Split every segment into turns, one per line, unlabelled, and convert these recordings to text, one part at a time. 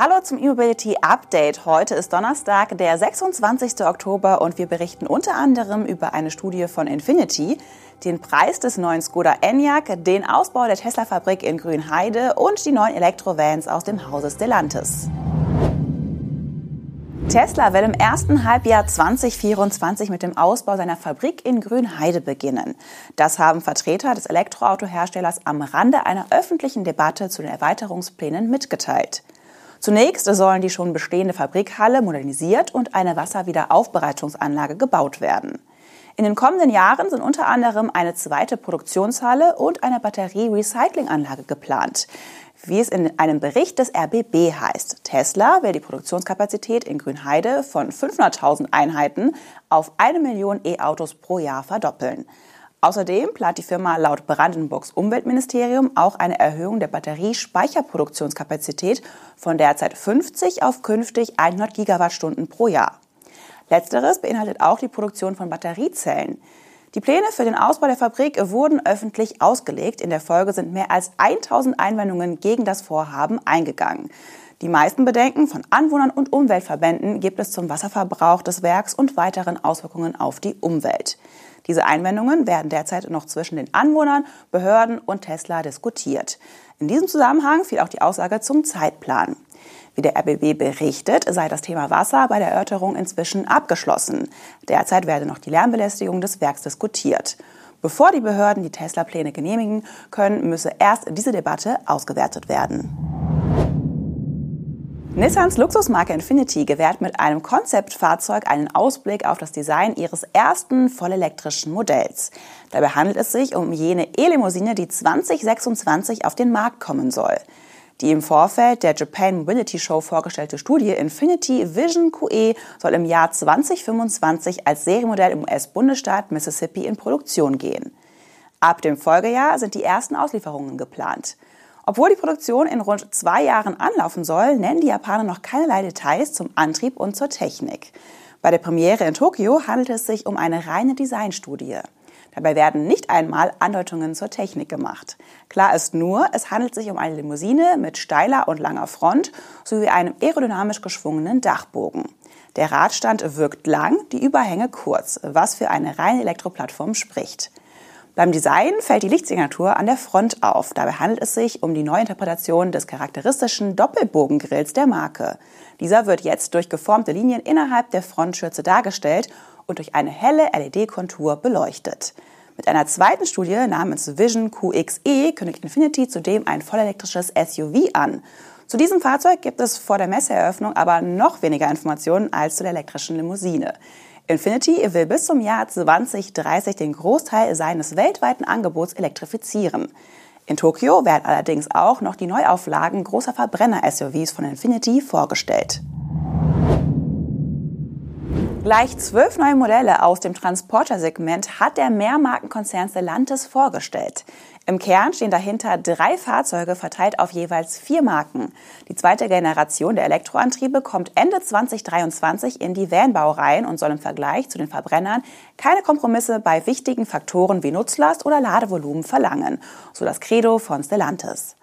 Hallo zum E-Mobility Update. Heute ist Donnerstag, der 26. Oktober und wir berichten unter anderem über eine Studie von Infinity, den Preis des neuen Skoda Enyaq, den Ausbau der Tesla-Fabrik in Grünheide und die neuen Elektrovans aus dem Hause Stellantis. Tesla will im ersten Halbjahr 2024 mit dem Ausbau seiner Fabrik in Grünheide beginnen. Das haben Vertreter des Elektroautoherstellers am Rande einer öffentlichen Debatte zu den Erweiterungsplänen mitgeteilt. Zunächst sollen die schon bestehende Fabrikhalle modernisiert und eine Wasserwiederaufbereitungsanlage gebaut werden. In den kommenden Jahren sind unter anderem eine zweite Produktionshalle und eine Batterie-Recyclinganlage geplant. Wie es in einem Bericht des RBB heißt, Tesla will die Produktionskapazität in Grünheide von 500.000 Einheiten auf eine Million E-Autos pro Jahr verdoppeln. Außerdem plant die Firma laut Brandenburgs Umweltministerium auch eine Erhöhung der Batteriespeicherproduktionskapazität von derzeit 50 auf künftig 100 Gigawattstunden pro Jahr. Letzteres beinhaltet auch die Produktion von Batteriezellen. Die Pläne für den Ausbau der Fabrik wurden öffentlich ausgelegt. In der Folge sind mehr als 1000 Einwendungen gegen das Vorhaben eingegangen. Die meisten Bedenken von Anwohnern und Umweltverbänden gibt es zum Wasserverbrauch des Werks und weiteren Auswirkungen auf die Umwelt. Diese Einwendungen werden derzeit noch zwischen den Anwohnern, Behörden und Tesla diskutiert. In diesem Zusammenhang fiel auch die Aussage zum Zeitplan. Wie der RBB berichtet, sei das Thema Wasser bei der Erörterung inzwischen abgeschlossen. Derzeit werde noch die Lärmbelästigung des Werks diskutiert. Bevor die Behörden die Tesla-Pläne genehmigen können, müsse erst diese Debatte ausgewertet werden. Nissans Luxusmarke Infinity gewährt mit einem Konzeptfahrzeug einen Ausblick auf das Design ihres ersten vollelektrischen Modells. Dabei handelt es sich um jene E-Limousine, die 2026 auf den Markt kommen soll. Die im Vorfeld der Japan Mobility Show vorgestellte Studie Infinity Vision QE soll im Jahr 2025 als Serienmodell im US-Bundesstaat Mississippi in Produktion gehen. Ab dem Folgejahr sind die ersten Auslieferungen geplant. Obwohl die Produktion in rund zwei Jahren anlaufen soll, nennen die Japaner noch keinerlei Details zum Antrieb und zur Technik. Bei der Premiere in Tokio handelt es sich um eine reine Designstudie. Dabei werden nicht einmal Andeutungen zur Technik gemacht. Klar ist nur, es handelt sich um eine Limousine mit steiler und langer Front sowie einem aerodynamisch geschwungenen Dachbogen. Der Radstand wirkt lang, die Überhänge kurz, was für eine reine Elektroplattform spricht. Beim Design fällt die Lichtsignatur an der Front auf. Dabei handelt es sich um die Neuinterpretation des charakteristischen Doppelbogengrills der Marke. Dieser wird jetzt durch geformte Linien innerhalb der Frontschürze dargestellt und durch eine helle LED-Kontur beleuchtet. Mit einer zweiten Studie namens Vision QXE kündigt Infinity zudem ein vollelektrisches SUV an. Zu diesem Fahrzeug gibt es vor der Messeeröffnung aber noch weniger Informationen als zu der elektrischen Limousine. Infinity will bis zum Jahr 2030 den Großteil seines weltweiten Angebots elektrifizieren. In Tokio werden allerdings auch noch die Neuauflagen großer Verbrenner-SUVs von Infinity vorgestellt. Gleich zwölf neue Modelle aus dem Transporter-Segment hat der Mehrmarkenkonzern Stellantis vorgestellt. Im Kern stehen dahinter drei Fahrzeuge verteilt auf jeweils vier Marken. Die zweite Generation der Elektroantriebe kommt Ende 2023 in die Van-Baureihen und soll im Vergleich zu den Verbrennern keine Kompromisse bei wichtigen Faktoren wie Nutzlast oder Ladevolumen verlangen, so das Credo von Stellantis.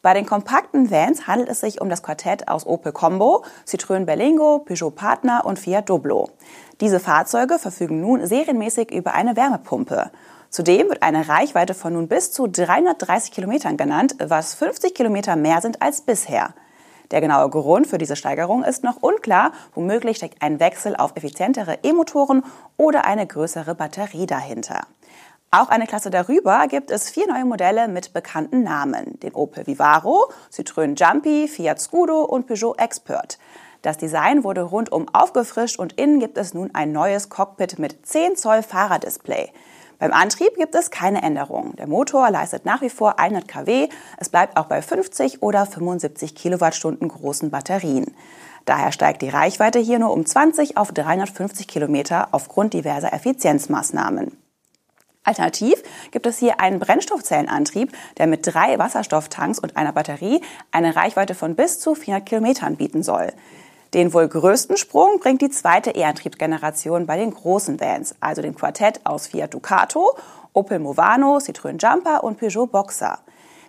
Bei den kompakten Vans handelt es sich um das Quartett aus Opel Combo, Citroën Berlingo, Peugeot Partner und Fiat Doblo. Diese Fahrzeuge verfügen nun serienmäßig über eine Wärmepumpe. Zudem wird eine Reichweite von nun bis zu 330 Kilometern genannt, was 50 Kilometer mehr sind als bisher. Der genaue Grund für diese Steigerung ist noch unklar. Womöglich steckt ein Wechsel auf effizientere E-Motoren oder eine größere Batterie dahinter. Auch eine Klasse darüber gibt es vier neue Modelle mit bekannten Namen. Den Opel Vivaro, Citroën Jumpy, Fiat Scudo und Peugeot Expert. Das Design wurde rundum aufgefrischt und innen gibt es nun ein neues Cockpit mit 10 Zoll Fahrerdisplay. Beim Antrieb gibt es keine Änderung. Der Motor leistet nach wie vor 100 kW. Es bleibt auch bei 50 oder 75 Kilowattstunden großen Batterien. Daher steigt die Reichweite hier nur um 20 auf 350 Kilometer aufgrund diverser Effizienzmaßnahmen. Alternativ gibt es hier einen Brennstoffzellenantrieb, der mit drei Wasserstofftanks und einer Batterie eine Reichweite von bis zu 400 Kilometern bieten soll. Den wohl größten Sprung bringt die zweite E-Antriebsgeneration bei den großen Vans, also dem Quartett aus Fiat Ducato, Opel Movano, Citroën Jumper und Peugeot Boxer.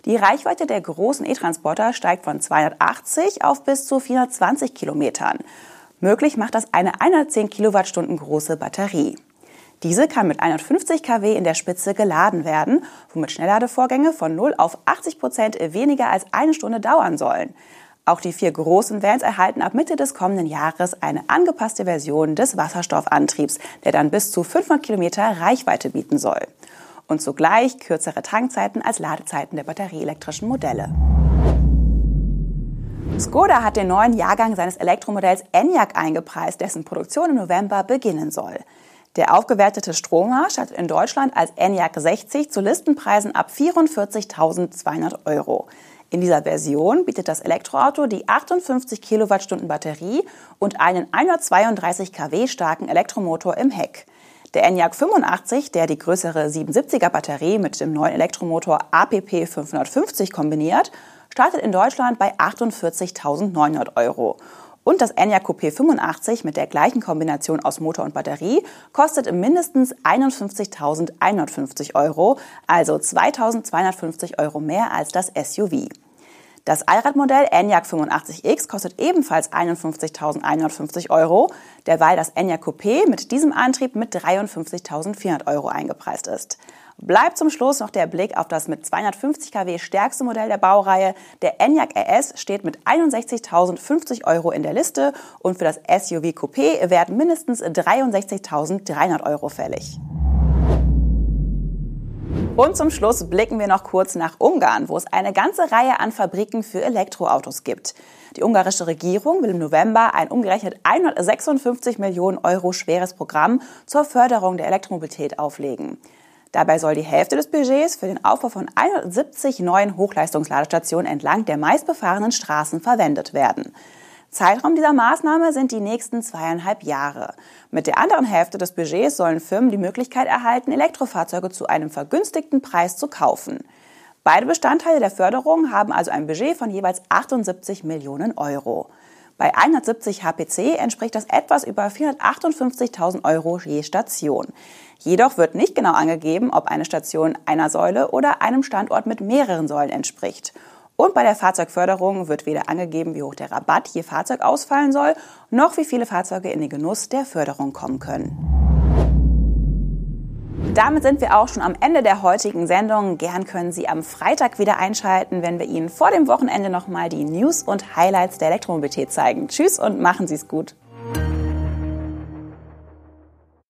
Die Reichweite der großen E-Transporter steigt von 280 auf bis zu 420 Kilometern. Möglich macht das eine 110 Kilowattstunden große Batterie. Diese kann mit 150 kW in der Spitze geladen werden, womit Schnellladevorgänge von 0 auf 80 Prozent weniger als eine Stunde dauern sollen. Auch die vier großen Vans erhalten ab Mitte des kommenden Jahres eine angepasste Version des Wasserstoffantriebs, der dann bis zu 500 Kilometer Reichweite bieten soll. Und zugleich kürzere Tankzeiten als Ladezeiten der batterieelektrischen Modelle. Skoda hat den neuen Jahrgang seines Elektromodells Enyaq eingepreist, dessen Produktion im November beginnen soll. Der aufgewertete Stromer startet in Deutschland als Enyaq 60 zu Listenpreisen ab 44.200 Euro. In dieser Version bietet das Elektroauto die 58 Kilowattstunden Batterie und einen 132 kW starken Elektromotor im Heck. Der Enyaq 85, der die größere 77er Batterie mit dem neuen Elektromotor APP 550 kombiniert, startet in Deutschland bei 48.900 Euro. Und das Enyaq Coupé 85 mit der gleichen Kombination aus Motor und Batterie kostet mindestens 51.150 Euro, also 2.250 Euro mehr als das SUV. Das Allradmodell Enyaq 85X kostet ebenfalls 51.150 Euro, derweil das Enyaq Coupé mit diesem Antrieb mit 53.400 Euro eingepreist ist. Bleibt zum Schluss noch der Blick auf das mit 250 kW stärkste Modell der Baureihe. Der Enyaq RS steht mit 61.050 Euro in der Liste und für das SUV Coupé werden mindestens 63.300 Euro fällig. Und zum Schluss blicken wir noch kurz nach Ungarn, wo es eine ganze Reihe an Fabriken für Elektroautos gibt. Die ungarische Regierung will im November ein umgerechnet 156 Millionen Euro schweres Programm zur Förderung der Elektromobilität auflegen. Dabei soll die Hälfte des Budgets für den Aufbau von 170 neuen Hochleistungsladestationen entlang der meistbefahrenen Straßen verwendet werden. Zeitraum dieser Maßnahme sind die nächsten zweieinhalb Jahre. Mit der anderen Hälfte des Budgets sollen Firmen die Möglichkeit erhalten, Elektrofahrzeuge zu einem vergünstigten Preis zu kaufen. Beide Bestandteile der Förderung haben also ein Budget von jeweils 78 Millionen Euro. Bei 170 HPC entspricht das etwas über 458.000 Euro je Station. Jedoch wird nicht genau angegeben, ob eine Station einer Säule oder einem Standort mit mehreren Säulen entspricht. Und bei der Fahrzeugförderung wird weder angegeben, wie hoch der Rabatt je Fahrzeug ausfallen soll, noch wie viele Fahrzeuge in den Genuss der Förderung kommen können. Damit sind wir auch schon am Ende der heutigen Sendung. Gern können Sie am Freitag wieder einschalten, wenn wir Ihnen vor dem Wochenende nochmal die News und Highlights der Elektromobilität zeigen. Tschüss und machen Sie es gut.